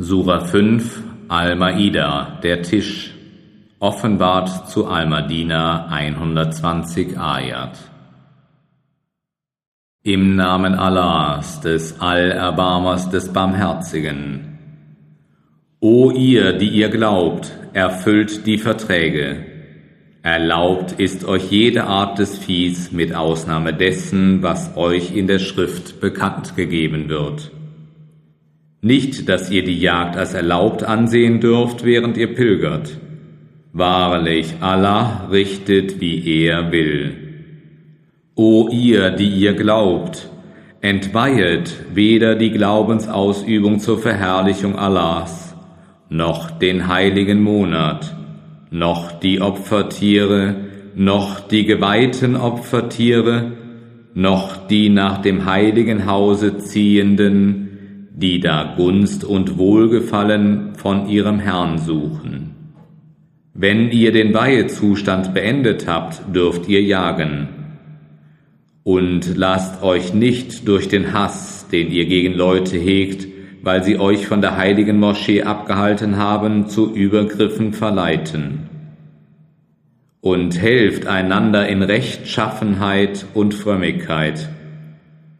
Sura 5 Al-Maida, der Tisch, offenbart zu Al-Madina 120 Ayat. Im Namen Allahs, des Allerbarmers, des Barmherzigen. O ihr, die ihr glaubt, erfüllt die Verträge. Erlaubt ist euch jede Art des Viehs mit Ausnahme dessen, was euch in der Schrift bekannt gegeben wird nicht, dass ihr die Jagd als erlaubt ansehen dürft, während ihr pilgert. Wahrlich, Allah richtet, wie er will. O ihr, die ihr glaubt, entweihet weder die Glaubensausübung zur Verherrlichung Allahs, noch den heiligen Monat, noch die Opfertiere, noch die geweihten Opfertiere, noch die nach dem heiligen Hause ziehenden, die da Gunst und Wohlgefallen von ihrem Herrn suchen. Wenn ihr den Weihezustand beendet habt, dürft ihr jagen. Und lasst euch nicht durch den Hass, den ihr gegen Leute hegt, weil sie euch von der heiligen Moschee abgehalten haben, zu Übergriffen verleiten. Und helft einander in Rechtschaffenheit und Frömmigkeit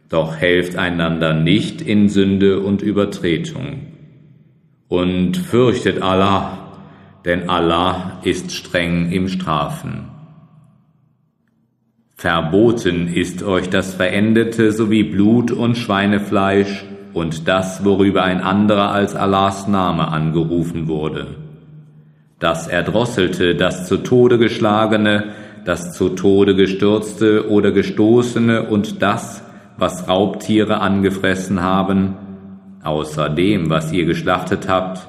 doch helft einander nicht in Sünde und Übertretung. Und fürchtet Allah, denn Allah ist streng im Strafen. Verboten ist euch das Verendete sowie Blut und Schweinefleisch und das, worüber ein anderer als Allahs Name angerufen wurde. Das Erdrosselte, das zu Tode geschlagene, das zu Tode gestürzte oder gestoßene und das, was Raubtiere angefressen haben, außer dem, was ihr geschlachtet habt,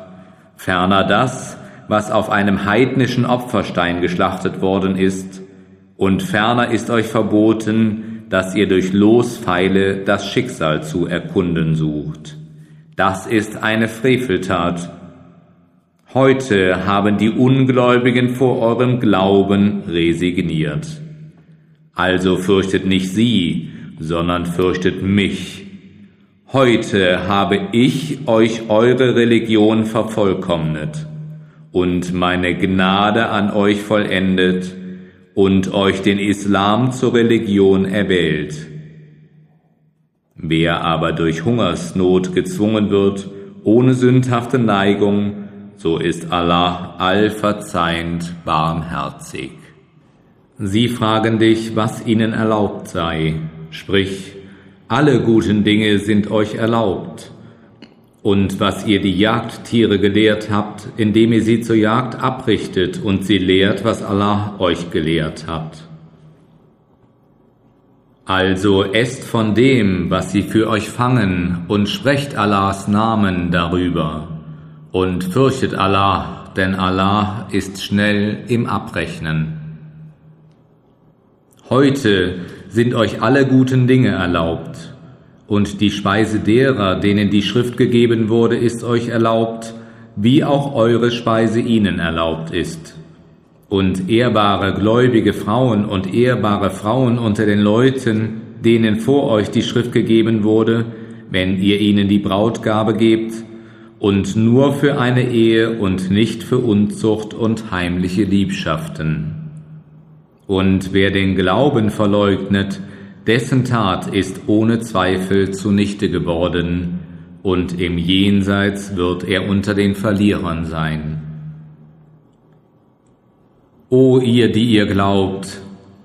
ferner das, was auf einem heidnischen Opferstein geschlachtet worden ist, und ferner ist euch verboten, dass ihr durch Lospfeile das Schicksal zu erkunden sucht. Das ist eine Freveltat. Heute haben die Ungläubigen vor eurem Glauben resigniert. Also fürchtet nicht sie, sondern fürchtet mich. Heute habe ich euch eure Religion vervollkommnet und meine Gnade an euch vollendet und euch den Islam zur Religion erwählt. Wer aber durch Hungersnot gezwungen wird, ohne sündhafte Neigung, so ist Allah allverzeihend barmherzig. Sie fragen dich, was ihnen erlaubt sei. Sprich, alle guten Dinge sind euch erlaubt. Und was ihr die Jagdtiere gelehrt habt, indem ihr sie zur Jagd abrichtet und sie lehrt, was Allah euch gelehrt hat. Also esst von dem, was sie für euch fangen, und sprecht Allahs Namen darüber. Und fürchtet Allah, denn Allah ist schnell im Abrechnen. Heute sind euch alle guten Dinge erlaubt, und die Speise derer, denen die Schrift gegeben wurde, ist euch erlaubt, wie auch eure Speise ihnen erlaubt ist. Und ehrbare gläubige Frauen und ehrbare Frauen unter den Leuten, denen vor euch die Schrift gegeben wurde, wenn ihr ihnen die Brautgabe gebt, und nur für eine Ehe und nicht für Unzucht und heimliche Liebschaften. Und wer den Glauben verleugnet, dessen Tat ist ohne Zweifel zunichte geworden, und im Jenseits wird er unter den Verlierern sein. O ihr, die ihr glaubt,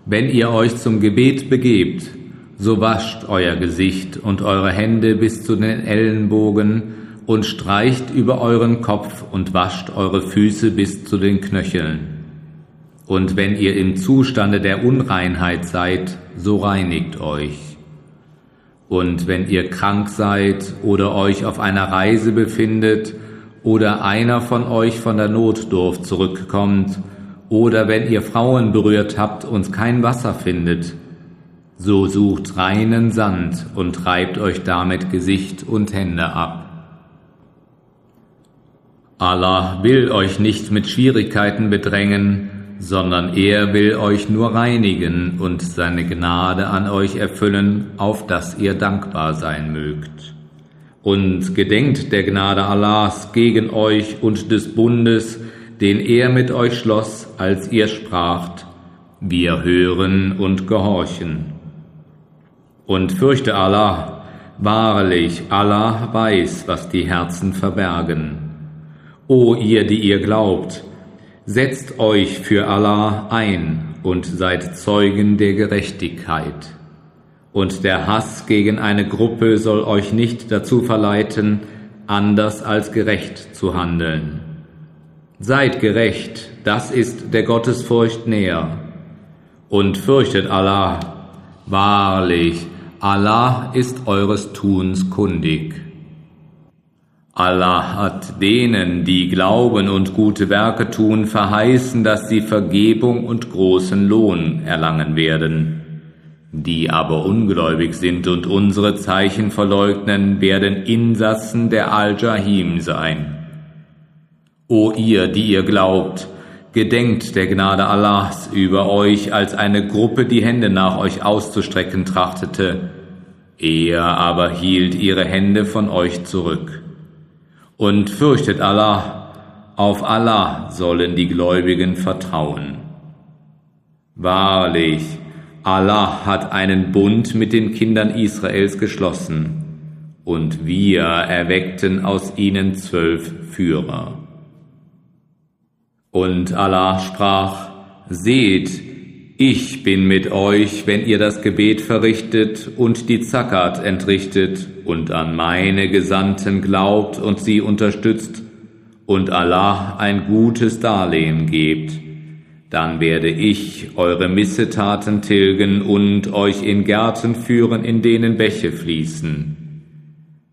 wenn ihr euch zum Gebet begebt, so wascht euer Gesicht und eure Hände bis zu den Ellenbogen und streicht über euren Kopf und wascht eure Füße bis zu den Knöcheln. Und wenn ihr im Zustande der Unreinheit seid, so reinigt euch. Und wenn ihr krank seid oder euch auf einer Reise befindet oder einer von euch von der Notdurft zurückkommt oder wenn ihr Frauen berührt habt und kein Wasser findet, so sucht reinen Sand und reibt euch damit Gesicht und Hände ab. Allah will euch nicht mit Schwierigkeiten bedrängen, sondern er will euch nur reinigen und seine Gnade an euch erfüllen, auf dass ihr dankbar sein mögt. und gedenkt der Gnade Allahs gegen euch und des Bundes, den er mit euch schloss, als ihr spracht, wir hören und gehorchen. Und fürchte Allah, wahrlich, Allah weiß, was die Herzen verbergen. O ihr, die ihr glaubt, setzt euch für Allah ein und seid Zeugen der Gerechtigkeit und der Hass gegen eine Gruppe soll euch nicht dazu verleiten, anders als gerecht zu handeln. Seid gerecht, das ist der Gottesfurcht näher. Und fürchtet Allah, wahrlich, Allah ist eures Tuns kundig. Allah hat denen, die glauben und gute Werke tun, verheißen, dass sie Vergebung und großen Lohn erlangen werden. Die aber ungläubig sind und unsere Zeichen verleugnen, werden Insassen der Al-Jahim sein. O ihr, die ihr glaubt, gedenkt der Gnade Allahs über euch, als eine Gruppe die Hände nach euch auszustrecken trachtete. Er aber hielt ihre Hände von euch zurück. Und fürchtet Allah, auf Allah sollen die Gläubigen vertrauen. Wahrlich, Allah hat einen Bund mit den Kindern Israels geschlossen, und wir erweckten aus ihnen zwölf Führer. Und Allah sprach, Seht, ich bin mit euch, wenn ihr das Gebet verrichtet und die Zakat entrichtet und an meine Gesandten glaubt und sie unterstützt und Allah ein gutes Darlehen gebt dann werde ich eure Missetaten tilgen und euch in Gärten führen, in denen Bäche fließen.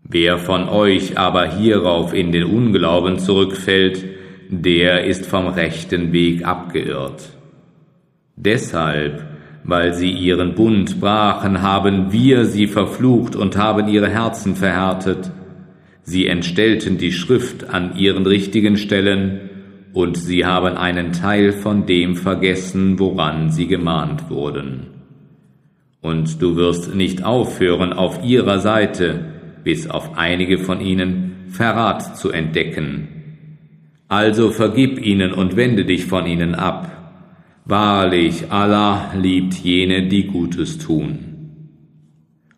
Wer von euch aber hierauf in den Unglauben zurückfällt, der ist vom rechten Weg abgeirrt. Deshalb, weil sie ihren Bund brachen, haben wir sie verflucht und haben ihre Herzen verhärtet. Sie entstellten die Schrift an ihren richtigen Stellen, und sie haben einen Teil von dem vergessen, woran sie gemahnt wurden. Und du wirst nicht aufhören, auf ihrer Seite, bis auf einige von ihnen, Verrat zu entdecken. Also vergib ihnen und wende dich von ihnen ab. Wahrlich, Allah liebt jene, die Gutes tun.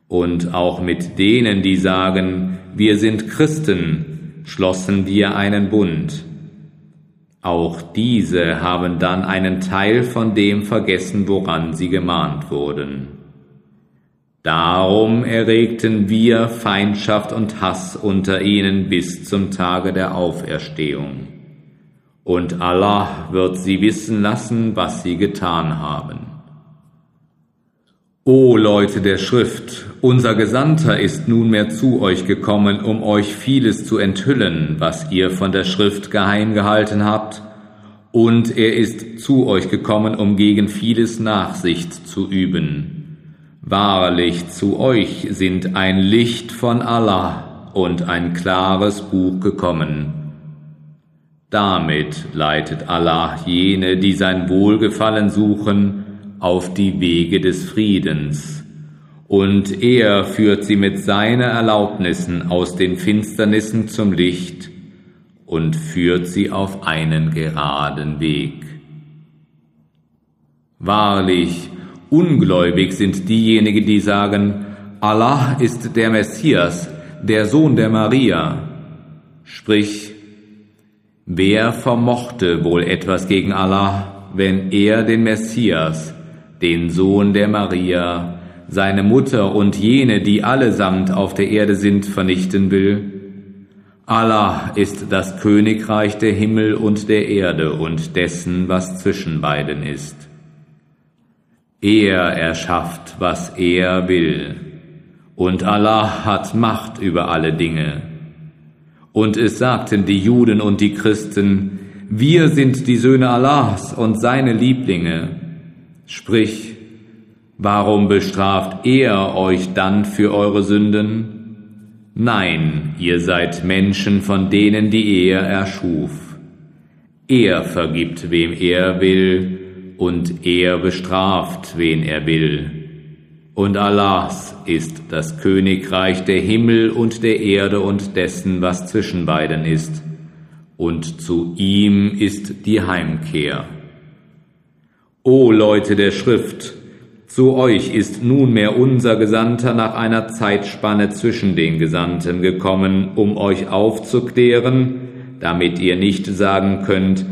Und auch mit denen, die sagen, wir sind Christen, schlossen wir einen Bund auch diese haben dann einen Teil von dem vergessen, woran sie gemahnt wurden. Darum erregten wir Feindschaft und Hass unter ihnen bis zum Tage der Auferstehung. Und Allah wird sie wissen lassen, was sie getan haben. O Leute der Schrift, unser Gesandter ist nunmehr zu euch gekommen, um euch vieles zu enthüllen, was ihr von der Schrift geheim gehalten habt, und er ist zu euch gekommen, um gegen vieles Nachsicht zu üben. Wahrlich, zu euch sind ein Licht von Allah und ein klares Buch gekommen. Damit leitet Allah jene, die sein Wohlgefallen suchen, auf die Wege des Friedens, und er führt sie mit seiner Erlaubnissen aus den Finsternissen zum Licht und führt sie auf einen geraden Weg. Wahrlich, ungläubig sind diejenigen, die sagen, Allah ist der Messias, der Sohn der Maria. Sprich, wer vermochte wohl etwas gegen Allah, wenn er den Messias, den Sohn der Maria, seine Mutter und jene, die allesamt auf der Erde sind, vernichten will? Allah ist das Königreich der Himmel und der Erde und dessen, was zwischen beiden ist. Er erschafft, was er will, und Allah hat Macht über alle Dinge. Und es sagten die Juden und die Christen, wir sind die Söhne Allahs und seine Lieblinge. Sprich, Warum bestraft er euch dann für eure Sünden? Nein, ihr seid Menschen von denen, die er erschuf. Er vergibt, wem er will, und er bestraft, wen er will. Und Allahs ist das Königreich der Himmel und der Erde und dessen, was zwischen beiden ist. Und zu ihm ist die Heimkehr. O Leute der Schrift, zu euch ist nunmehr unser Gesandter nach einer Zeitspanne zwischen den Gesandten gekommen, um euch aufzuklären, damit ihr nicht sagen könnt,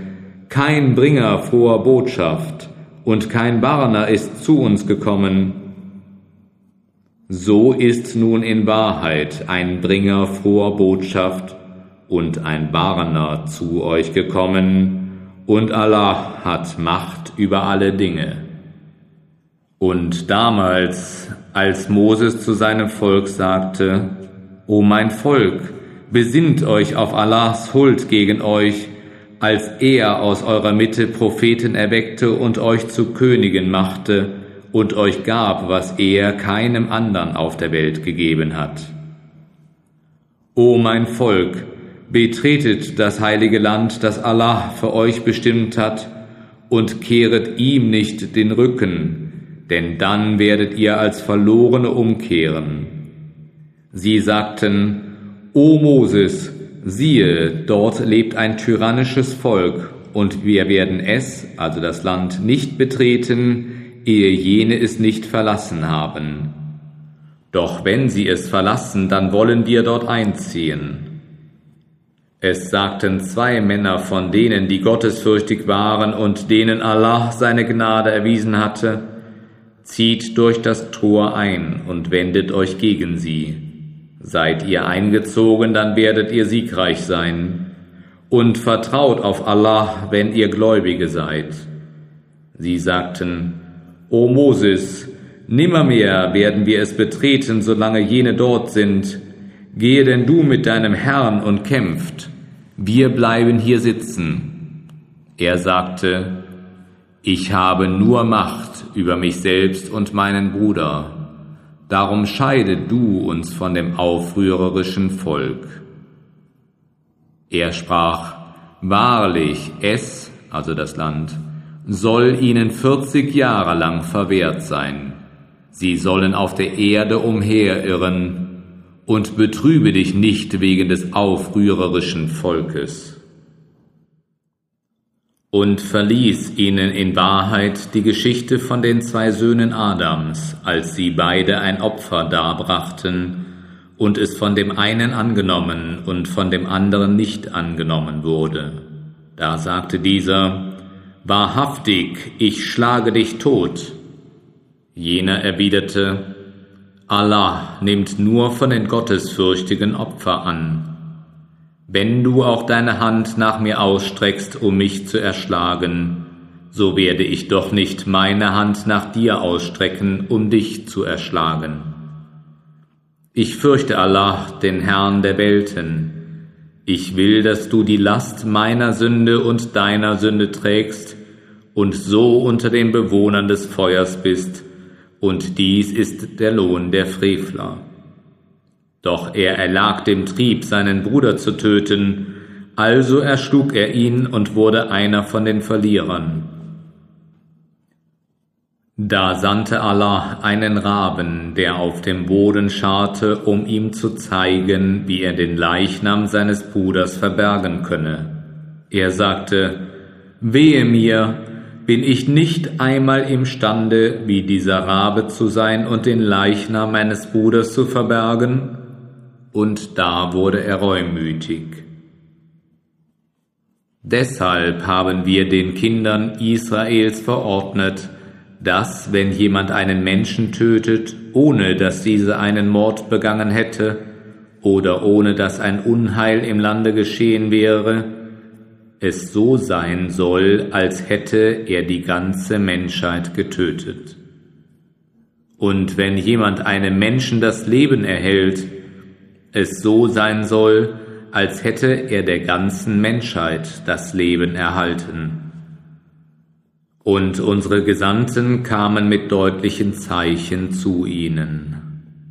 kein Bringer froher Botschaft und kein Warner ist zu uns gekommen. So ist nun in Wahrheit ein Bringer froher Botschaft und ein Warner zu euch gekommen, und Allah hat Macht über alle Dinge. Und damals, als Moses zu seinem Volk sagte, O mein Volk, besinnt euch auf Allahs Huld gegen euch, als er aus eurer Mitte Propheten erweckte und euch zu Königen machte und euch gab, was er keinem anderen auf der Welt gegeben hat. O mein Volk, betretet das heilige Land, das Allah für euch bestimmt hat, und kehret ihm nicht den Rücken, denn dann werdet ihr als Verlorene umkehren. Sie sagten, O Moses, Siehe, dort lebt ein tyrannisches Volk, und wir werden es, also das Land, nicht betreten, ehe jene es nicht verlassen haben. Doch wenn sie es verlassen, dann wollen wir dort einziehen. Es sagten zwei Männer von denen, die gottesfürchtig waren und denen Allah seine Gnade erwiesen hatte, zieht durch das Tor ein und wendet euch gegen sie. Seid ihr eingezogen, dann werdet ihr siegreich sein. Und vertraut auf Allah, wenn ihr Gläubige seid. Sie sagten, O Moses, nimmermehr werden wir es betreten, solange jene dort sind. Gehe denn du mit deinem Herrn und kämpft. Wir bleiben hier sitzen. Er sagte, ich habe nur Macht über mich selbst und meinen Bruder. Darum scheide du uns von dem aufrührerischen Volk. Er sprach, Wahrlich, es, also das Land, soll ihnen vierzig Jahre lang verwehrt sein. Sie sollen auf der Erde umherirren, und betrübe dich nicht wegen des aufrührerischen Volkes und verließ ihnen in Wahrheit die Geschichte von den zwei Söhnen Adams, als sie beide ein Opfer darbrachten und es von dem einen angenommen und von dem anderen nicht angenommen wurde. Da sagte dieser, Wahrhaftig, ich schlage dich tot. Jener erwiderte, Allah nimmt nur von den Gottesfürchtigen Opfer an. Wenn du auch deine Hand nach mir ausstreckst, um mich zu erschlagen, so werde ich doch nicht meine Hand nach dir ausstrecken, um dich zu erschlagen. Ich fürchte Allah, den Herrn der Welten. Ich will, dass du die Last meiner Sünde und deiner Sünde trägst und so unter den Bewohnern des Feuers bist, und dies ist der Lohn der Frevler. Doch er erlag dem Trieb, seinen Bruder zu töten, also erschlug er ihn und wurde einer von den Verlierern. Da sandte Allah einen Raben, der auf dem Boden scharrte, um ihm zu zeigen, wie er den Leichnam seines Bruders verbergen könne. Er sagte, Wehe mir, bin ich nicht einmal imstande, wie dieser Rabe zu sein und den Leichnam meines Bruders zu verbergen? und da wurde er reumütig. Deshalb haben wir den Kindern Israels verordnet, dass, wenn jemand einen Menschen tötet, ohne dass diese einen Mord begangen hätte, oder ohne dass ein Unheil im Lande geschehen wäre, es so sein soll, als hätte er die ganze Menschheit getötet. Und wenn jemand einem Menschen das Leben erhält, es so sein soll, als hätte er der ganzen Menschheit das Leben erhalten. Und unsere Gesandten kamen mit deutlichen Zeichen zu ihnen.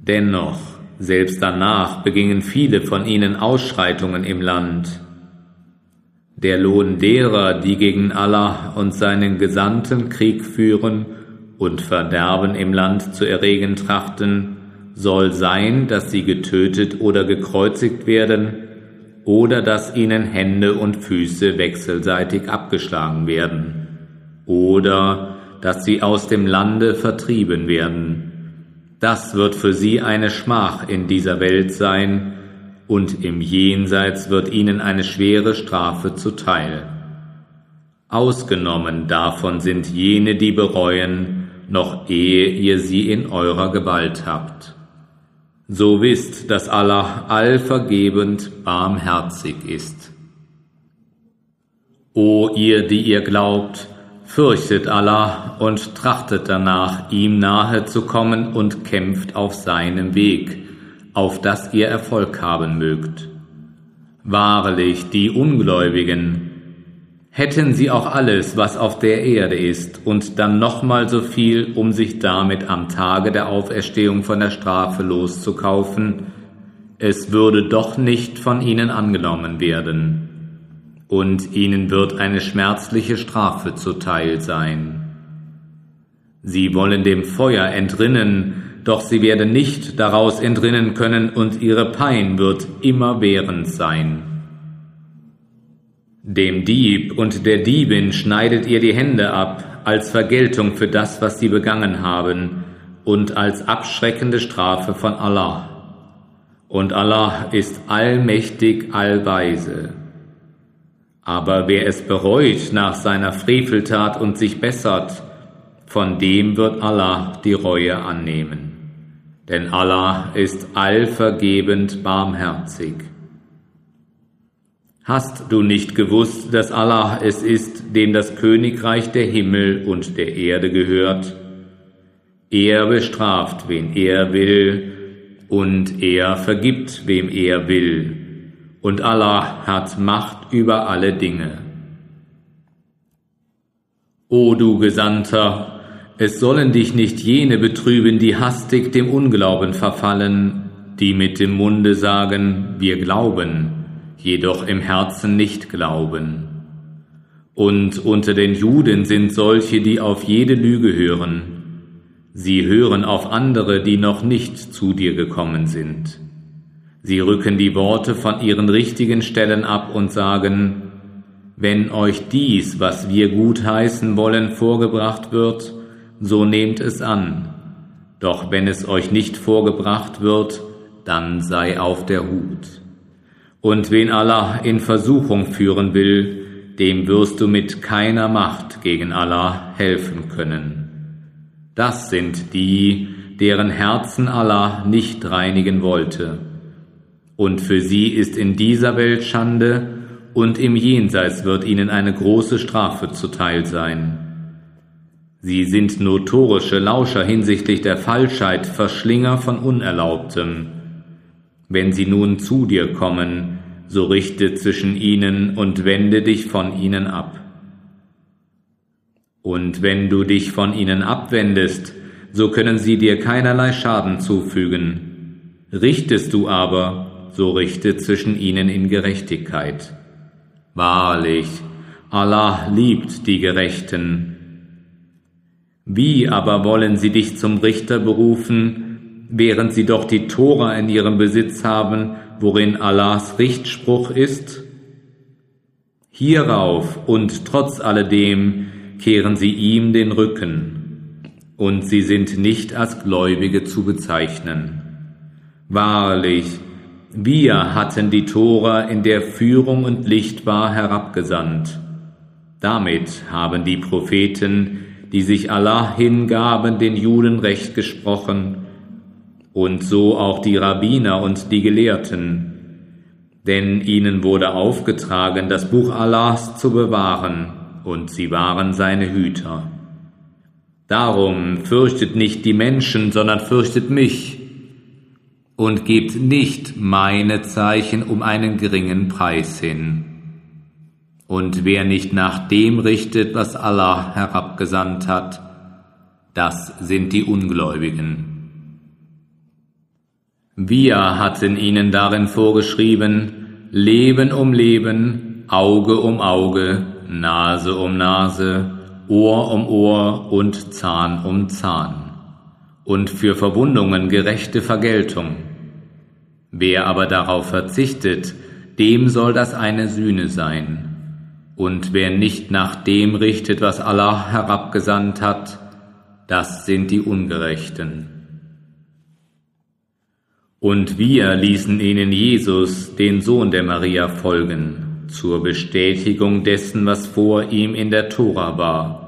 Dennoch, selbst danach begingen viele von ihnen Ausschreitungen im Land. Der Lohn derer, die gegen Allah und seinen Gesandten Krieg führen und Verderben im Land zu erregen trachten, soll sein, dass sie getötet oder gekreuzigt werden, oder dass ihnen Hände und Füße wechselseitig abgeschlagen werden, oder dass sie aus dem Lande vertrieben werden. Das wird für sie eine Schmach in dieser Welt sein, und im Jenseits wird ihnen eine schwere Strafe zuteil. Ausgenommen davon sind jene, die bereuen, noch ehe ihr sie in eurer Gewalt habt. So wisst, dass Allah allvergebend barmherzig ist. O ihr, die ihr glaubt, fürchtet Allah und trachtet danach, ihm nahe zu kommen und kämpft auf seinem Weg, auf dass ihr Erfolg haben mögt. Wahrlich, die Ungläubigen, Hätten sie auch alles, was auf der Erde ist, und dann nochmal so viel, um sich damit am Tage der Auferstehung von der Strafe loszukaufen, es würde doch nicht von ihnen angenommen werden, und ihnen wird eine schmerzliche Strafe zuteil sein. Sie wollen dem Feuer entrinnen, doch sie werden nicht daraus entrinnen können, und ihre Pein wird immerwährend sein. Dem Dieb und der Diebin schneidet ihr die Hände ab, als Vergeltung für das, was sie begangen haben, und als abschreckende Strafe von Allah. Und Allah ist allmächtig, allweise. Aber wer es bereut nach seiner Freveltat und sich bessert, von dem wird Allah die Reue annehmen. Denn Allah ist allvergebend barmherzig. Hast du nicht gewusst, dass Allah es ist, dem das Königreich der Himmel und der Erde gehört? Er bestraft, wen er will, und er vergibt, wem er will. Und Allah hat Macht über alle Dinge. O du Gesandter, es sollen dich nicht jene betrüben, die hastig dem Unglauben verfallen, die mit dem Munde sagen, wir glauben, jedoch im Herzen nicht glauben. Und unter den Juden sind solche, die auf jede Lüge hören. Sie hören auf andere, die noch nicht zu dir gekommen sind. Sie rücken die Worte von ihren richtigen Stellen ab und sagen, wenn euch dies, was wir gut heißen wollen, vorgebracht wird, so nehmt es an. Doch wenn es euch nicht vorgebracht wird, dann sei auf der Hut. Und wen Allah in Versuchung führen will, dem wirst du mit keiner Macht gegen Allah helfen können. Das sind die, deren Herzen Allah nicht reinigen wollte. Und für sie ist in dieser Welt Schande, und im Jenseits wird ihnen eine große Strafe zuteil sein. Sie sind notorische Lauscher hinsichtlich der Falschheit, Verschlinger von Unerlaubtem. Wenn sie nun zu dir kommen, so richte zwischen ihnen und wende dich von ihnen ab. Und wenn du dich von ihnen abwendest, so können sie dir keinerlei Schaden zufügen. Richtest du aber, so richte zwischen ihnen in Gerechtigkeit. Wahrlich, Allah liebt die Gerechten. Wie aber wollen sie dich zum Richter berufen, während sie doch die Tora in ihrem Besitz haben, worin Allahs Richtspruch ist? Hierauf und trotz alledem kehren sie ihm den Rücken, und sie sind nicht als Gläubige zu bezeichnen. Wahrlich, wir hatten die Tora in der Führung und Licht war herabgesandt. Damit haben die Propheten, die sich Allah hingaben, den Juden recht gesprochen, und so auch die Rabbiner und die Gelehrten, denn ihnen wurde aufgetragen, das Buch Allahs zu bewahren, und sie waren seine Hüter. Darum fürchtet nicht die Menschen, sondern fürchtet mich, und gebt nicht meine Zeichen um einen geringen Preis hin. Und wer nicht nach dem richtet, was Allah herabgesandt hat, das sind die Ungläubigen. Wir hatten ihnen darin vorgeschrieben, Leben um Leben, Auge um Auge, Nase um Nase, Ohr um Ohr und Zahn um Zahn, und für Verwundungen gerechte Vergeltung. Wer aber darauf verzichtet, dem soll das eine Sühne sein. Und wer nicht nach dem richtet, was Allah herabgesandt hat, das sind die Ungerechten. Und wir ließen ihnen Jesus, den Sohn der Maria, folgen, zur Bestätigung dessen, was vor ihm in der Tora war.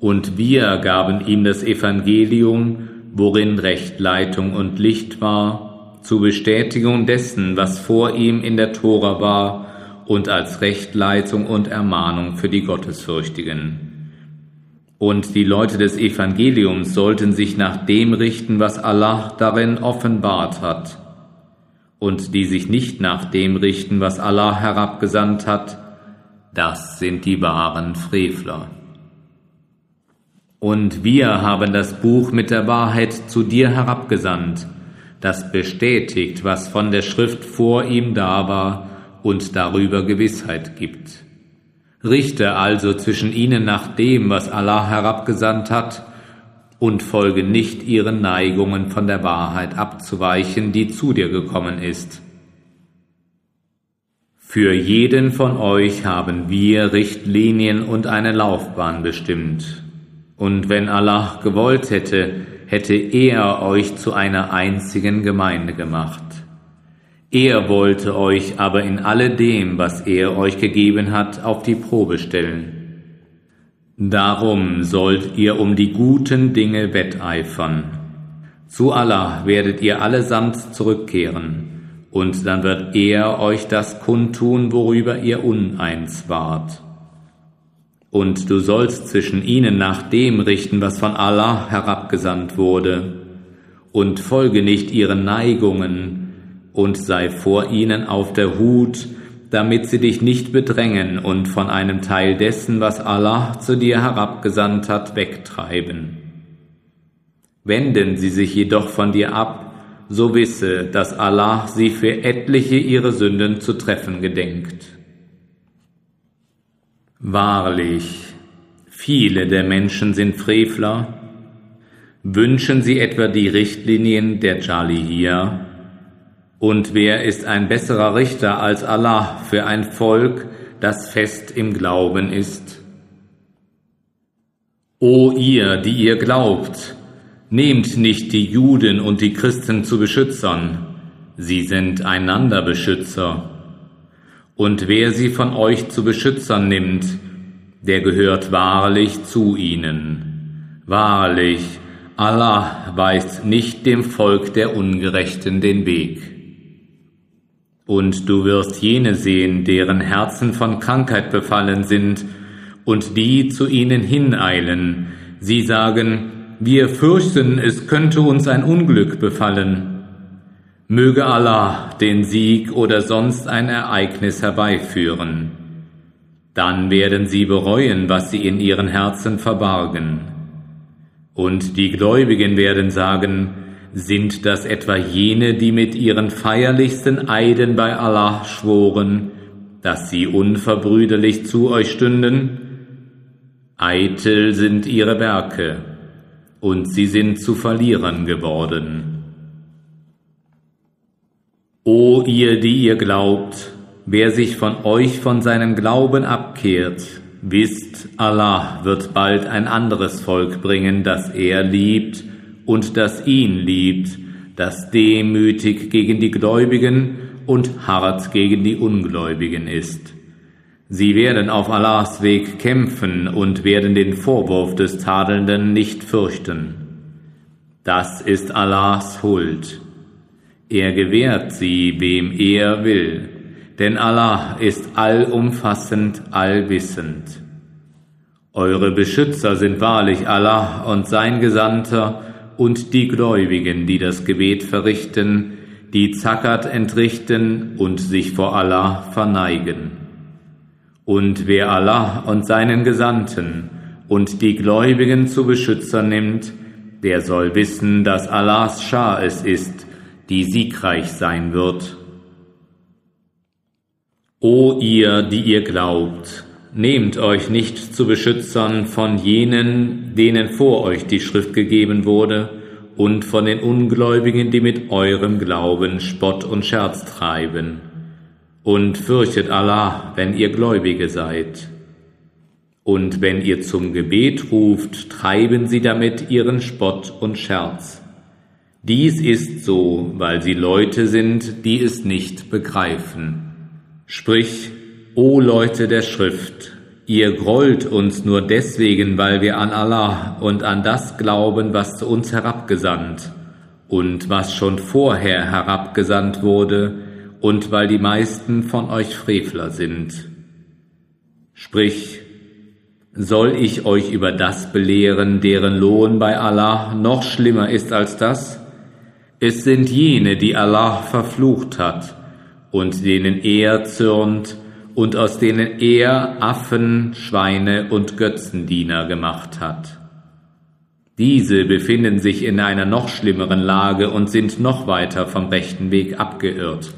Und wir gaben ihm das Evangelium, worin Rechtleitung und Licht war, zur Bestätigung dessen, was vor ihm in der Tora war, und als Rechtleitung und Ermahnung für die Gottesfürchtigen. Und die Leute des Evangeliums sollten sich nach dem richten, was Allah darin offenbart hat. Und die sich nicht nach dem richten, was Allah herabgesandt hat, das sind die wahren Frevler. Und wir haben das Buch mit der Wahrheit zu dir herabgesandt, das bestätigt, was von der Schrift vor ihm da war und darüber Gewissheit gibt. Richte also zwischen ihnen nach dem, was Allah herabgesandt hat, und folge nicht ihren Neigungen von der Wahrheit abzuweichen, die zu dir gekommen ist. Für jeden von euch haben wir Richtlinien und eine Laufbahn bestimmt. Und wenn Allah gewollt hätte, hätte er euch zu einer einzigen Gemeinde gemacht. Er wollte euch aber in alledem, was er euch gegeben hat, auf die Probe stellen. Darum sollt ihr um die guten Dinge wetteifern. Zu Allah werdet ihr allesamt zurückkehren, und dann wird er euch das kundtun, worüber ihr uneins wart. Und du sollst zwischen ihnen nach dem richten, was von Allah herabgesandt wurde, und folge nicht ihren Neigungen, und sei vor ihnen auf der Hut, damit sie dich nicht bedrängen und von einem Teil dessen, was Allah zu dir herabgesandt hat, wegtreiben. Wenden sie sich jedoch von dir ab, so wisse, dass Allah sie für etliche ihre Sünden zu treffen gedenkt. Wahrlich, viele der Menschen sind Frevler, wünschen sie etwa die Richtlinien der Jalihia, und wer ist ein besserer Richter als Allah für ein Volk, das fest im Glauben ist? O ihr, die ihr glaubt, nehmt nicht die Juden und die Christen zu Beschützern, sie sind einander Beschützer. Und wer sie von euch zu Beschützern nimmt, der gehört wahrlich zu ihnen. Wahrlich, Allah weist nicht dem Volk der Ungerechten den Weg. Und du wirst jene sehen, deren Herzen von Krankheit befallen sind, und die zu ihnen hineilen. Sie sagen, wir fürchten, es könnte uns ein Unglück befallen. Möge Allah den Sieg oder sonst ein Ereignis herbeiführen. Dann werden sie bereuen, was sie in ihren Herzen verbargen. Und die Gläubigen werden sagen, sind das etwa jene, die mit ihren feierlichsten Eiden bei Allah schworen, dass sie unverbrüderlich zu euch stünden? Eitel sind ihre Werke, und sie sind zu Verlierern geworden. O ihr, die ihr glaubt, wer sich von euch von seinem Glauben abkehrt, wisst, Allah wird bald ein anderes Volk bringen, das er liebt, und das ihn liebt, das demütig gegen die Gläubigen und hart gegen die Ungläubigen ist. Sie werden auf Allahs Weg kämpfen und werden den Vorwurf des Tadelnden nicht fürchten. Das ist Allahs Huld. Er gewährt sie, wem er will, denn Allah ist allumfassend, allwissend. Eure Beschützer sind wahrlich Allah und sein Gesandter, und die Gläubigen, die das Gebet verrichten, die Zakat entrichten und sich vor Allah verneigen. Und wer Allah und seinen Gesandten und die Gläubigen zu Beschützer nimmt, der soll wissen, dass Allahs Schar es ist, die siegreich sein wird. O ihr, die ihr glaubt, nehmt euch nicht zu Beschützern von jenen, denen vor euch die Schrift gegeben wurde, und von den Ungläubigen, die mit eurem Glauben Spott und Scherz treiben. Und fürchtet Allah, wenn ihr Gläubige seid. Und wenn ihr zum Gebet ruft, treiben sie damit ihren Spott und Scherz. Dies ist so, weil sie Leute sind, die es nicht begreifen. Sprich, O Leute der Schrift, Ihr grollt uns nur deswegen, weil wir an Allah und an das glauben, was zu uns herabgesandt und was schon vorher herabgesandt wurde, und weil die meisten von euch Frevler sind. Sprich, soll ich euch über das belehren, deren Lohn bei Allah noch schlimmer ist als das? Es sind jene, die Allah verflucht hat und denen er zürnt, und aus denen er Affen, Schweine und Götzendiener gemacht hat. Diese befinden sich in einer noch schlimmeren Lage und sind noch weiter vom rechten Weg abgeirrt.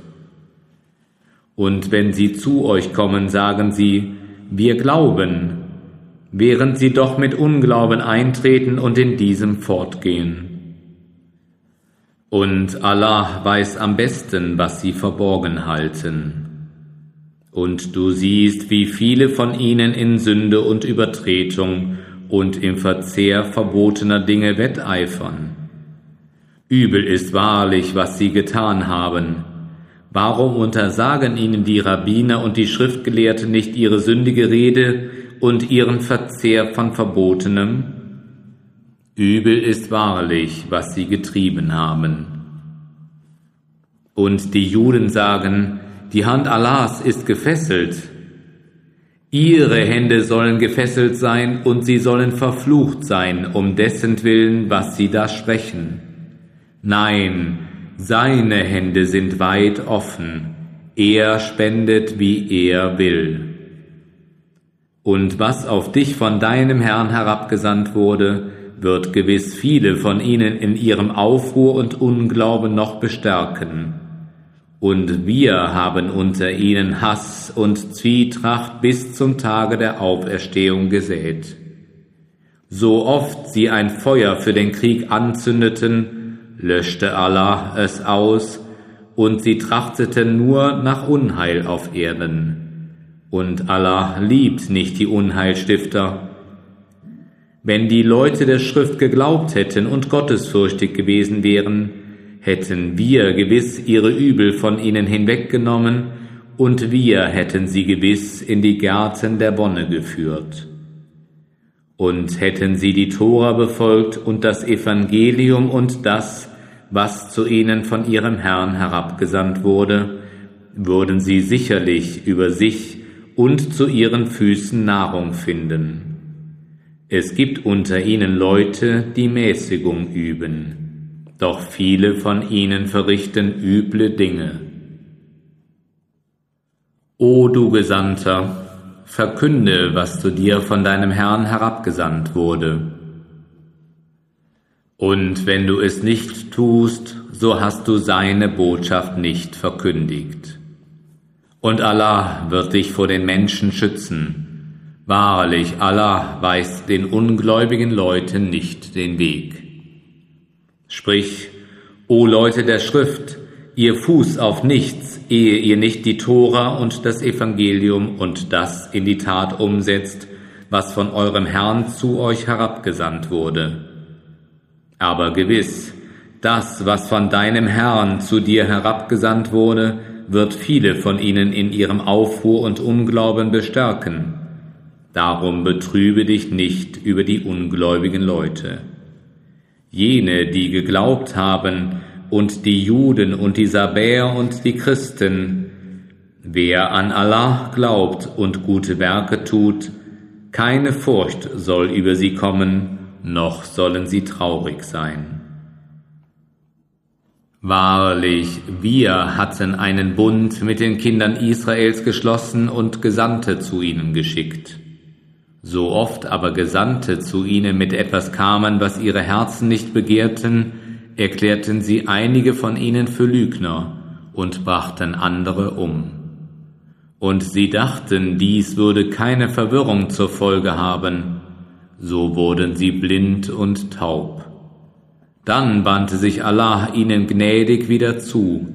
Und wenn sie zu euch kommen, sagen sie, wir glauben, während sie doch mit Unglauben eintreten und in diesem fortgehen. Und Allah weiß am besten, was sie verborgen halten. Und du siehst, wie viele von ihnen in Sünde und Übertretung und im Verzehr verbotener Dinge wetteifern. Übel ist wahrlich, was sie getan haben. Warum untersagen ihnen die Rabbiner und die Schriftgelehrten nicht ihre sündige Rede und ihren Verzehr von Verbotenem? Übel ist wahrlich, was sie getrieben haben. Und die Juden sagen, die Hand Allahs ist gefesselt. Ihre Hände sollen gefesselt sein und sie sollen verflucht sein, um dessen Willen, was sie da sprechen. Nein, seine Hände sind weit offen. Er spendet, wie er will. Und was auf dich von deinem Herrn herabgesandt wurde, wird gewiss viele von ihnen in ihrem Aufruhr und Unglauben noch bestärken und wir haben unter ihnen Hass und Zwietracht bis zum Tage der Auferstehung gesät. So oft sie ein Feuer für den Krieg anzündeten, löschte Allah es aus, und sie trachteten nur nach Unheil auf Erden. Und Allah liebt nicht die Unheilstifter. Wenn die Leute der Schrift geglaubt hätten und gottesfürchtig gewesen wären, hätten wir gewiss ihre Übel von ihnen hinweggenommen, und wir hätten sie gewiss in die Gärten der Wonne geführt. Und hätten sie die Tora befolgt und das Evangelium und das, was zu ihnen von ihrem Herrn herabgesandt wurde, würden sie sicherlich über sich und zu ihren Füßen Nahrung finden. Es gibt unter ihnen Leute, die Mäßigung üben doch viele von ihnen verrichten üble Dinge. O du Gesandter, verkünde, was zu dir von deinem Herrn herabgesandt wurde. Und wenn du es nicht tust, so hast du seine Botschaft nicht verkündigt. Und Allah wird dich vor den Menschen schützen. Wahrlich, Allah weist den ungläubigen Leuten nicht den Weg. Sprich, O Leute der Schrift, ihr Fuß auf nichts, ehe ihr nicht die Tora und das Evangelium und das in die Tat umsetzt, was von eurem Herrn zu euch herabgesandt wurde. Aber gewiss, das, was von deinem Herrn zu dir herabgesandt wurde, wird viele von ihnen in ihrem Aufruhr und Unglauben bestärken. Darum betrübe dich nicht über die ungläubigen Leute jene, die geglaubt haben, und die Juden und die Sabäer und die Christen. Wer an Allah glaubt und gute Werke tut, keine Furcht soll über sie kommen, noch sollen sie traurig sein. Wahrlich, wir hatten einen Bund mit den Kindern Israels geschlossen und Gesandte zu ihnen geschickt. So oft aber Gesandte zu ihnen mit etwas kamen, was ihre Herzen nicht begehrten, erklärten sie einige von ihnen für Lügner und brachten andere um. Und sie dachten, dies würde keine Verwirrung zur Folge haben, so wurden sie blind und taub. Dann wandte sich Allah ihnen gnädig wieder zu,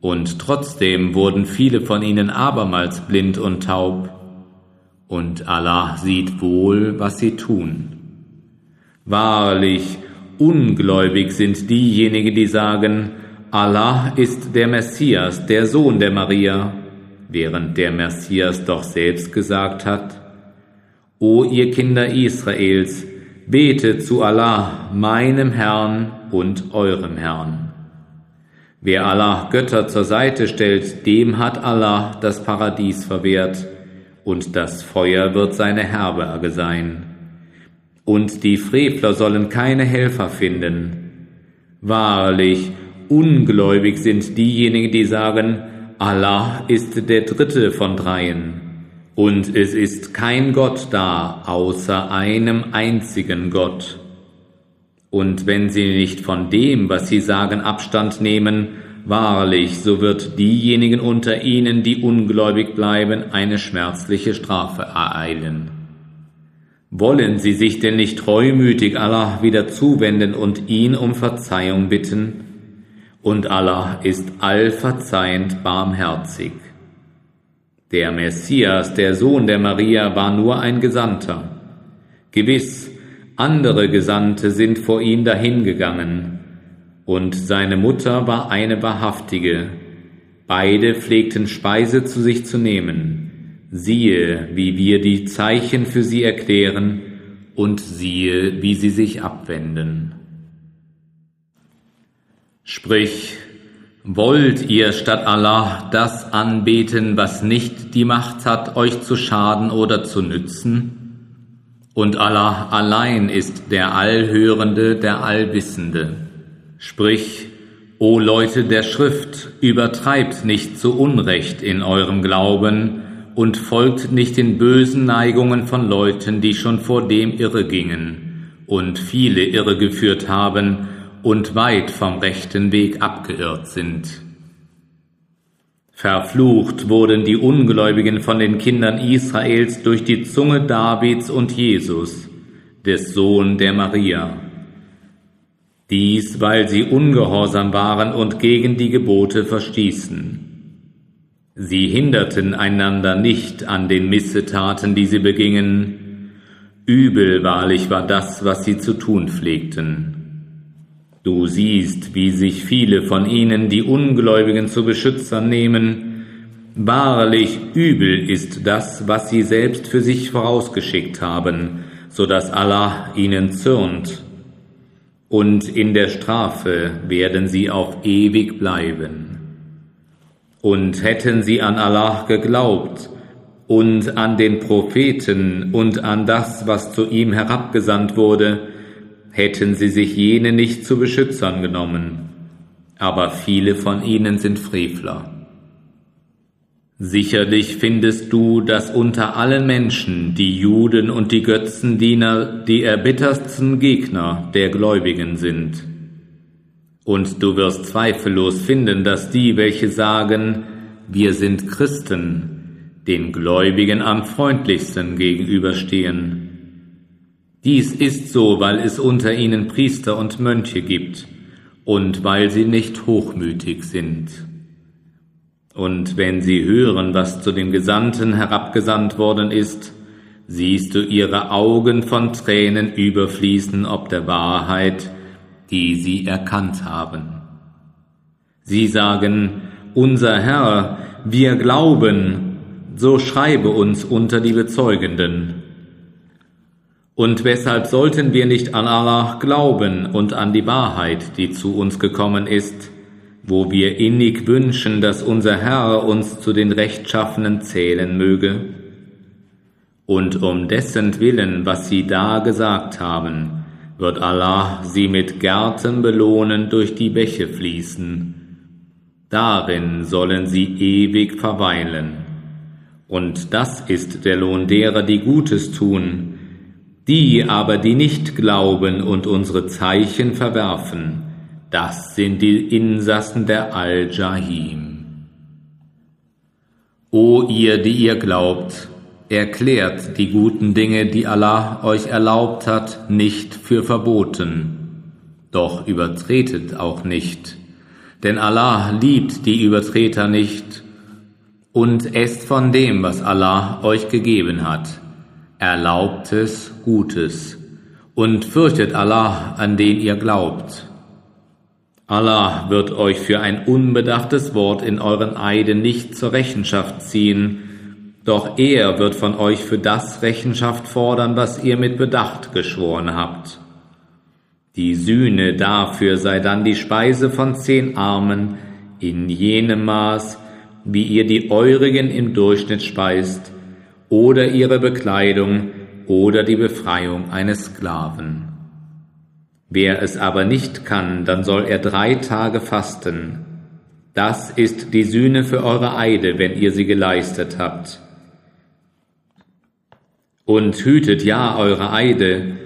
und trotzdem wurden viele von ihnen abermals blind und taub, und Allah sieht wohl, was sie tun. Wahrlich, ungläubig sind diejenigen, die sagen, Allah ist der Messias, der Sohn der Maria, während der Messias doch selbst gesagt hat, O ihr Kinder Israels, betet zu Allah, meinem Herrn und eurem Herrn. Wer Allah Götter zur Seite stellt, dem hat Allah das Paradies verwehrt, und das Feuer wird seine Herberge sein. Und die Frevler sollen keine Helfer finden. Wahrlich, ungläubig sind diejenigen, die sagen, Allah ist der dritte von dreien. Und es ist kein Gott da, außer einem einzigen Gott. Und wenn sie nicht von dem, was sie sagen, Abstand nehmen, wahrlich, so wird diejenigen unter ihnen, die ungläubig bleiben, eine schmerzliche Strafe ereilen. Wollen sie sich denn nicht treumütig Allah wieder zuwenden und ihn um Verzeihung bitten? Und Allah ist allverzeihend barmherzig. Der Messias, der Sohn der Maria, war nur ein Gesandter. Gewiss, andere Gesandte sind vor ihn dahingegangen, und seine Mutter war eine wahrhaftige. Beide pflegten Speise zu sich zu nehmen. Siehe, wie wir die Zeichen für sie erklären, und siehe, wie sie sich abwenden. Sprich, Wollt ihr statt Allah das anbeten, was nicht die Macht hat, euch zu schaden oder zu nützen? Und Allah allein ist der Allhörende, der Allwissende. Sprich, O Leute der Schrift, übertreibt nicht zu Unrecht in eurem Glauben und folgt nicht den bösen Neigungen von Leuten, die schon vor dem irre gingen und viele irregeführt haben, und weit vom rechten Weg abgeirrt sind. Verflucht wurden die Ungläubigen von den Kindern Israels durch die Zunge Davids und Jesus, des Sohn der Maria. Dies, weil sie ungehorsam waren und gegen die Gebote verstießen. Sie hinderten einander nicht an den Missetaten, die sie begingen. Übel wahrlich war das, was sie zu tun pflegten. Du siehst, wie sich viele von ihnen die Ungläubigen zu Beschützern nehmen. Wahrlich übel ist das, was sie selbst für sich vorausgeschickt haben, so dass Allah ihnen zürnt. Und in der Strafe werden sie auf ewig bleiben. Und hätten sie an Allah geglaubt und an den Propheten und an das, was zu ihm herabgesandt wurde, hätten sie sich jene nicht zu Beschützern genommen, aber viele von ihnen sind Frevler. Sicherlich findest du, dass unter allen Menschen die Juden und die Götzendiener die erbittertsten Gegner der Gläubigen sind. Und du wirst zweifellos finden, dass die, welche sagen, wir sind Christen, den Gläubigen am freundlichsten gegenüberstehen. Dies ist so, weil es unter ihnen Priester und Mönche gibt und weil sie nicht hochmütig sind. Und wenn sie hören, was zu den Gesandten herabgesandt worden ist, siehst du ihre Augen von Tränen überfließen ob der Wahrheit, die sie erkannt haben. Sie sagen, unser Herr, wir glauben, so schreibe uns unter die Bezeugenden. Und weshalb sollten wir nicht an Allah glauben und an die Wahrheit, die zu uns gekommen ist, wo wir innig wünschen, dass unser Herr uns zu den Rechtschaffenen zählen möge? Und um dessen Willen, was sie da gesagt haben, wird Allah sie mit Gärten belohnen durch die Bäche fließen. Darin sollen sie ewig verweilen. Und das ist der Lohn derer, die Gutes tun, die aber, die nicht glauben und unsere Zeichen verwerfen, das sind die Insassen der Al-Jahim. O ihr, die ihr glaubt, erklärt die guten Dinge, die Allah euch erlaubt hat, nicht für verboten. Doch übertretet auch nicht, denn Allah liebt die Übertreter nicht und esst von dem, was Allah euch gegeben hat. Erlaubt es Gutes und fürchtet Allah, an den ihr glaubt. Allah wird euch für ein unbedachtes Wort in euren Eiden nicht zur Rechenschaft ziehen, doch er wird von euch für das Rechenschaft fordern, was ihr mit Bedacht geschworen habt. Die Sühne dafür sei dann die Speise von zehn Armen in jenem Maß, wie ihr die eurigen im Durchschnitt speist, oder ihre Bekleidung oder die Befreiung eines Sklaven. Wer es aber nicht kann, dann soll er drei Tage fasten. Das ist die Sühne für eure Eide, wenn ihr sie geleistet habt. Und hütet ja eure Eide,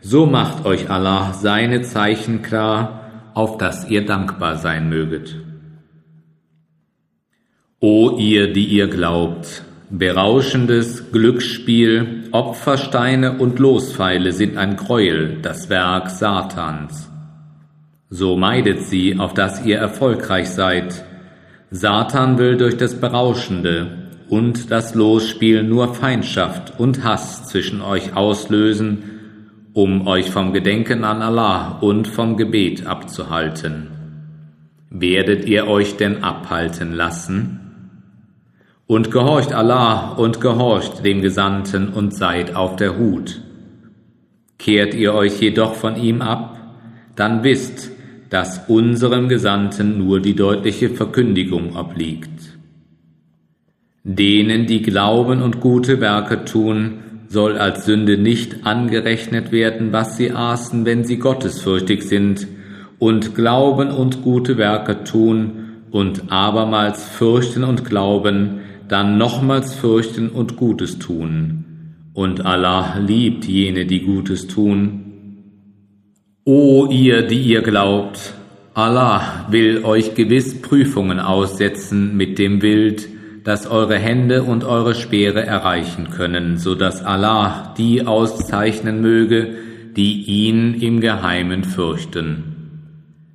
so macht euch Allah seine Zeichen klar, auf dass ihr dankbar sein möget. O ihr, die ihr glaubt, Berauschendes Glücksspiel, Opfersteine und Lospfeile sind ein Gräuel, das Werk Satans. So meidet sie, auf dass ihr erfolgreich seid. Satan will durch das Berauschende und das Losspiel nur Feindschaft und Hass zwischen euch auslösen, um euch vom Gedenken an Allah und vom Gebet abzuhalten. Werdet ihr euch denn abhalten lassen? Und gehorcht Allah und gehorcht dem Gesandten und seid auf der Hut. Kehrt ihr euch jedoch von ihm ab, dann wisst, dass unserem Gesandten nur die deutliche Verkündigung obliegt. Denen, die glauben und gute Werke tun, soll als Sünde nicht angerechnet werden, was sie aßen, wenn sie gottesfürchtig sind und glauben und gute Werke tun und abermals fürchten und glauben, dann nochmals fürchten und Gutes tun. Und Allah liebt jene, die Gutes tun. O ihr, die ihr glaubt, Allah will euch gewiss Prüfungen aussetzen mit dem Wild, das eure Hände und eure Speere erreichen können, so dass Allah die auszeichnen möge, die ihn im Geheimen fürchten.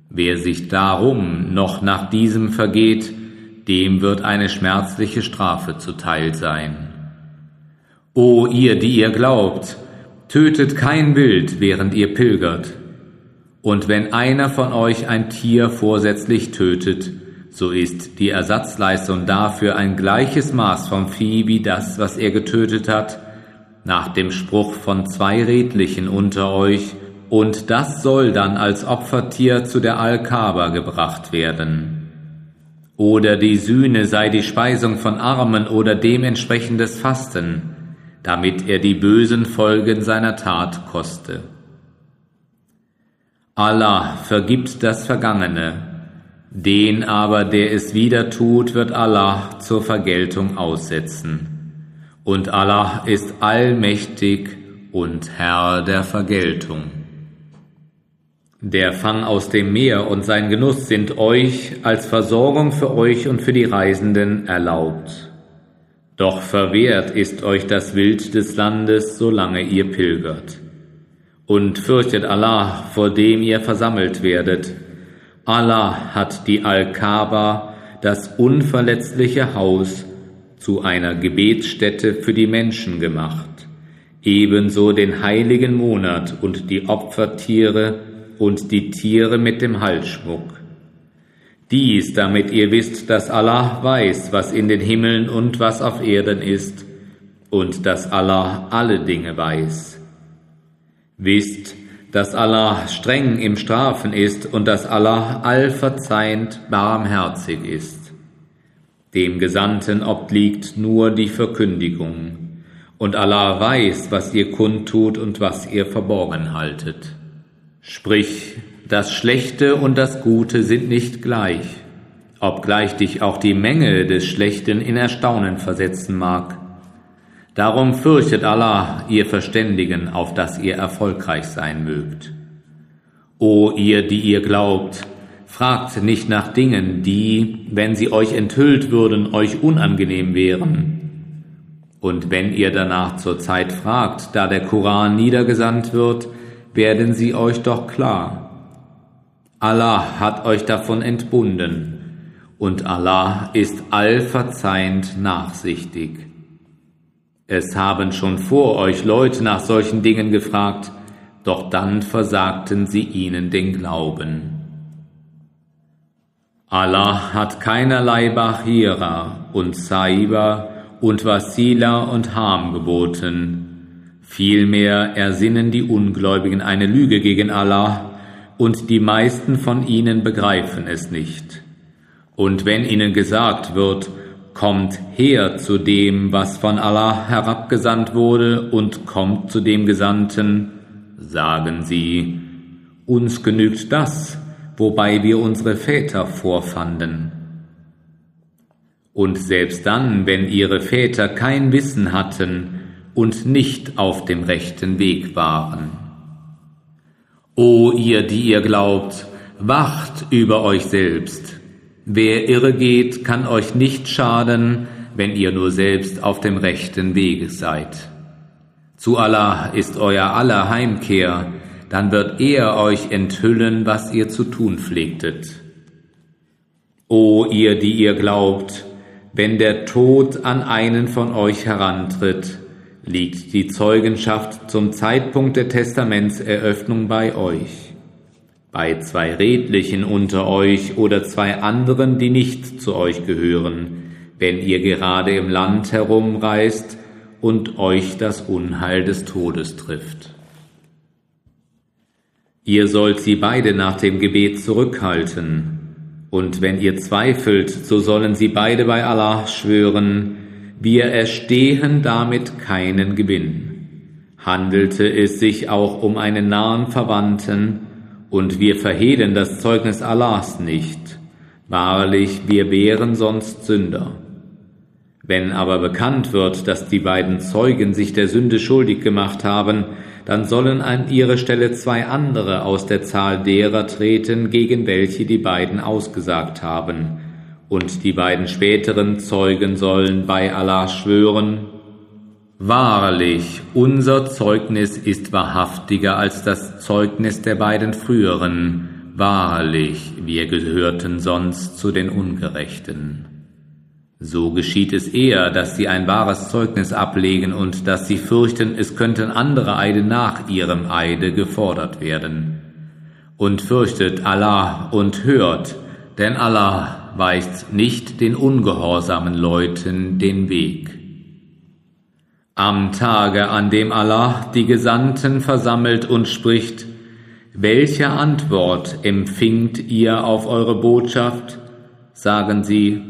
Wer sich darum noch nach diesem vergeht, dem wird eine schmerzliche Strafe zuteil sein. O ihr, die ihr glaubt, tötet kein Wild, während ihr pilgert. Und wenn einer von euch ein Tier vorsätzlich tötet, so ist die Ersatzleistung dafür ein gleiches Maß vom Vieh wie das, was er getötet hat, nach dem Spruch von zwei Redlichen unter euch, und das soll dann als Opfertier zu der Alkaba gebracht werden oder die Sühne sei die Speisung von Armen oder dementsprechendes Fasten, damit er die bösen Folgen seiner Tat koste. Allah vergibt das Vergangene, den aber, der es wieder tut, wird Allah zur Vergeltung aussetzen. Und Allah ist allmächtig und Herr der Vergeltung. Der Fang aus dem Meer und sein Genuss sind euch als Versorgung für euch und für die Reisenden erlaubt. Doch verwehrt ist euch das Wild des Landes, solange ihr pilgert. Und fürchtet Allah, vor dem ihr versammelt werdet. Allah hat die Al-Kaaba, das unverletzliche Haus, zu einer Gebetsstätte für die Menschen gemacht, ebenso den heiligen Monat und die Opfertiere, und die Tiere mit dem Halsschmuck. Dies, damit ihr wisst, dass Allah weiß, was in den Himmeln und was auf Erden ist, und dass Allah alle Dinge weiß. Wisst, dass Allah streng im Strafen ist und dass Allah allverzeihend barmherzig ist. Dem Gesandten obliegt nur die Verkündigung, und Allah weiß, was ihr kundtut und was ihr verborgen haltet. Sprich, das Schlechte und das Gute sind nicht gleich, obgleich dich auch die Menge des Schlechten in Erstaunen versetzen mag. Darum fürchtet Allah, ihr Verständigen, auf dass ihr erfolgreich sein mögt. O ihr, die ihr glaubt, fragt nicht nach Dingen, die, wenn sie euch enthüllt würden, euch unangenehm wären. Und wenn ihr danach zur Zeit fragt, da der Koran niedergesandt wird, werden sie euch doch klar. Allah hat euch davon entbunden, und Allah ist allverzeihend nachsichtig. Es haben schon vor euch Leute nach solchen Dingen gefragt, doch dann versagten sie ihnen den Glauben. Allah hat keinerlei Bahira und Saiba und Wasila und Ham geboten. Vielmehr ersinnen die Ungläubigen eine Lüge gegen Allah, und die meisten von ihnen begreifen es nicht. Und wenn ihnen gesagt wird, kommt her zu dem, was von Allah herabgesandt wurde, und kommt zu dem Gesandten, sagen sie, uns genügt das, wobei wir unsere Väter vorfanden. Und selbst dann, wenn ihre Väter kein Wissen hatten und nicht auf dem rechten Weg waren. O ihr, die ihr glaubt, wacht über euch selbst. Wer irre geht, kann euch nicht schaden, wenn ihr nur selbst auf dem rechten Wege seid. Zu Allah ist euer aller Heimkehr, dann wird er euch enthüllen, was ihr zu tun pflegtet. O ihr, die ihr glaubt, wenn der Tod an einen von euch herantritt, liegt die Zeugenschaft zum Zeitpunkt der Testamentseröffnung bei euch. Bei zwei Redlichen unter euch oder zwei anderen, die nicht zu euch gehören, wenn ihr gerade im Land herumreist und euch das Unheil des Todes trifft. Ihr sollt sie beide nach dem Gebet zurückhalten, und wenn ihr zweifelt, so sollen sie beide bei Allah schwören, wir erstehen damit keinen Gewinn. Handelte es sich auch um einen nahen Verwandten, und wir verhehlen das Zeugnis Allahs nicht. Wahrlich, wir wären sonst Sünder. Wenn aber bekannt wird, dass die beiden Zeugen sich der Sünde schuldig gemacht haben, dann sollen an ihre Stelle zwei andere aus der Zahl derer treten, gegen welche die beiden ausgesagt haben. Und die beiden späteren Zeugen sollen bei Allah schwören, Wahrlich, unser Zeugnis ist wahrhaftiger als das Zeugnis der beiden früheren. Wahrlich, wir gehörten sonst zu den Ungerechten. So geschieht es eher, dass sie ein wahres Zeugnis ablegen und dass sie fürchten, es könnten andere Eide nach ihrem Eide gefordert werden. Und fürchtet Allah und hört, denn Allah weist nicht den ungehorsamen Leuten den Weg. Am Tage, an dem Allah die Gesandten versammelt und spricht, welche Antwort empfingt ihr auf eure Botschaft? Sagen sie,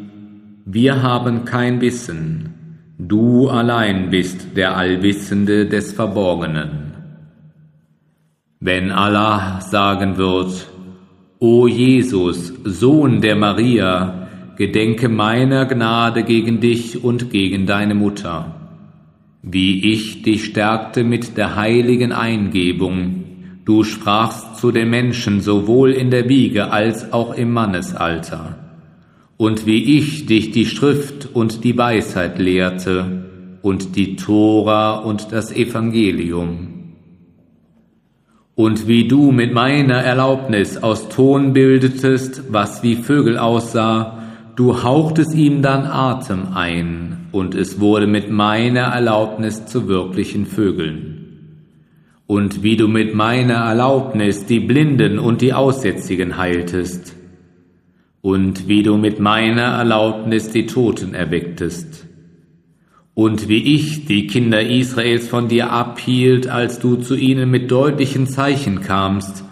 wir haben kein Wissen, du allein bist der Allwissende des Verborgenen. Wenn Allah sagen wird, O Jesus, Sohn der Maria, gedenke meiner Gnade gegen dich und gegen deine Mutter, wie ich dich stärkte mit der heiligen Eingebung, du sprachst zu den Menschen sowohl in der Wiege als auch im Mannesalter und wie ich dich die Schrift und die Weisheit lehrte und die Tora und das Evangelium. Und wie du mit meiner Erlaubnis aus Ton bildetest, was wie Vögel aussah, du hauchtest ihm dann Atem ein, und es wurde mit meiner Erlaubnis zu wirklichen Vögeln. Und wie du mit meiner Erlaubnis die Blinden und die Aussätzigen heiltest, und wie du mit meiner Erlaubnis die Toten erwecktest, und wie ich die Kinder Israels von dir abhielt, als du zu ihnen mit deutlichen Zeichen kamst,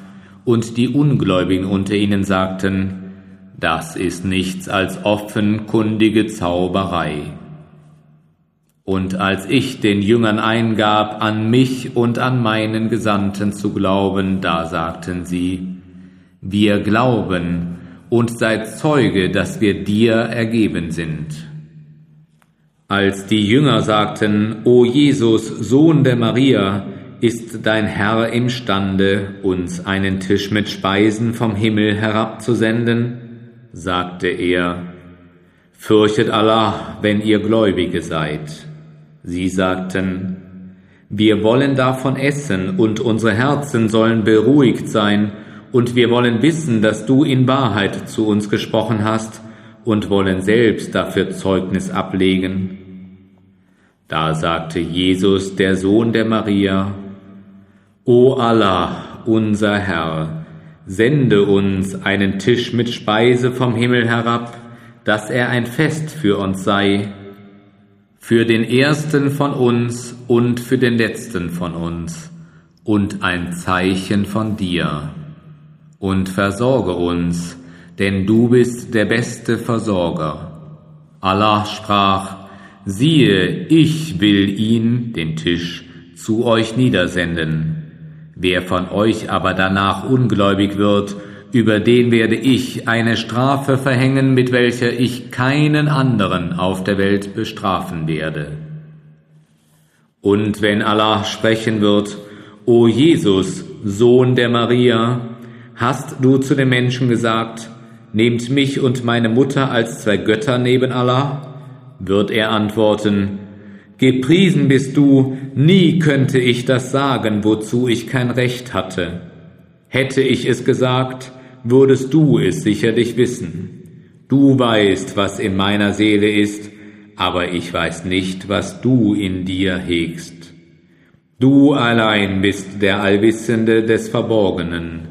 und die Ungläubigen unter ihnen sagten, das ist nichts als offenkundige Zauberei. Und als ich den Jüngern eingab, an mich und an meinen Gesandten zu glauben, da sagten sie, wir glauben, und seid Zeuge, dass wir dir ergeben sind. Als die Jünger sagten, O Jesus, Sohn der Maria, ist dein Herr imstande, uns einen Tisch mit Speisen vom Himmel herabzusenden? sagte er, Fürchet Allah, wenn ihr Gläubige seid. Sie sagten, wir wollen davon essen und unsere Herzen sollen beruhigt sein und wir wollen wissen, dass du in Wahrheit zu uns gesprochen hast und wollen selbst dafür Zeugnis ablegen. Da sagte Jesus, der Sohn der Maria, O Allah, unser Herr, sende uns einen Tisch mit Speise vom Himmel herab, dass er ein Fest für uns sei, für den ersten von uns und für den letzten von uns, und ein Zeichen von dir. Und versorge uns, denn du bist der beste Versorger. Allah sprach, siehe, ich will ihn, den Tisch, zu euch niedersenden. Wer von euch aber danach ungläubig wird, über den werde ich eine Strafe verhängen, mit welcher ich keinen anderen auf der Welt bestrafen werde. Und wenn Allah sprechen wird, O Jesus, Sohn der Maria, hast du zu den Menschen gesagt, nehmt mich und meine Mutter als zwei Götter neben Allah? Wird er antworten, Gepriesen bist du, nie könnte ich das sagen, wozu ich kein Recht hatte. Hätte ich es gesagt, würdest du es sicherlich wissen. Du weißt, was in meiner Seele ist, aber ich weiß nicht, was du in dir hegst. Du allein bist der Allwissende des Verborgenen.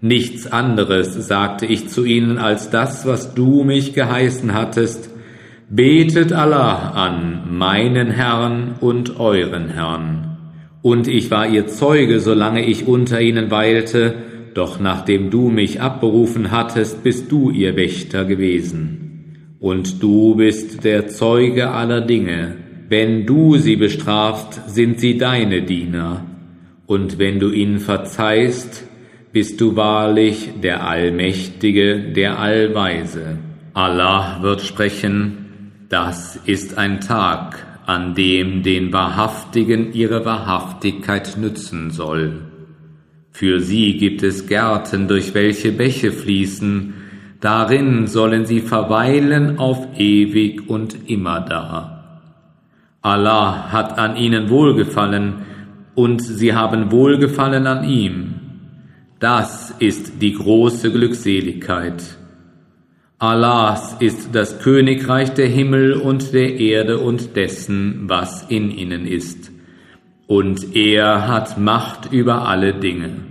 Nichts anderes sagte ich zu ihnen als das, was du mich geheißen hattest, Betet Allah an, meinen Herrn und euren Herrn. Und ich war ihr Zeuge, solange ich unter ihnen weilte, doch nachdem du mich abberufen hattest, bist du ihr Wächter gewesen. Und du bist der Zeuge aller Dinge. Wenn du sie bestrafst, sind sie deine Diener. Und wenn du ihnen verzeihst, bist du wahrlich der Allmächtige, der Allweise. Allah wird sprechen, das ist ein Tag, an dem den Wahrhaftigen ihre Wahrhaftigkeit nützen soll. Für sie gibt es Gärten, durch welche Bäche fließen, darin sollen sie verweilen auf ewig und immerdar. Allah hat an ihnen wohlgefallen, und sie haben wohlgefallen an ihm. Das ist die große Glückseligkeit. Allahs ist das Königreich der Himmel und der Erde und dessen, was in ihnen ist. Und er hat Macht über alle Dinge.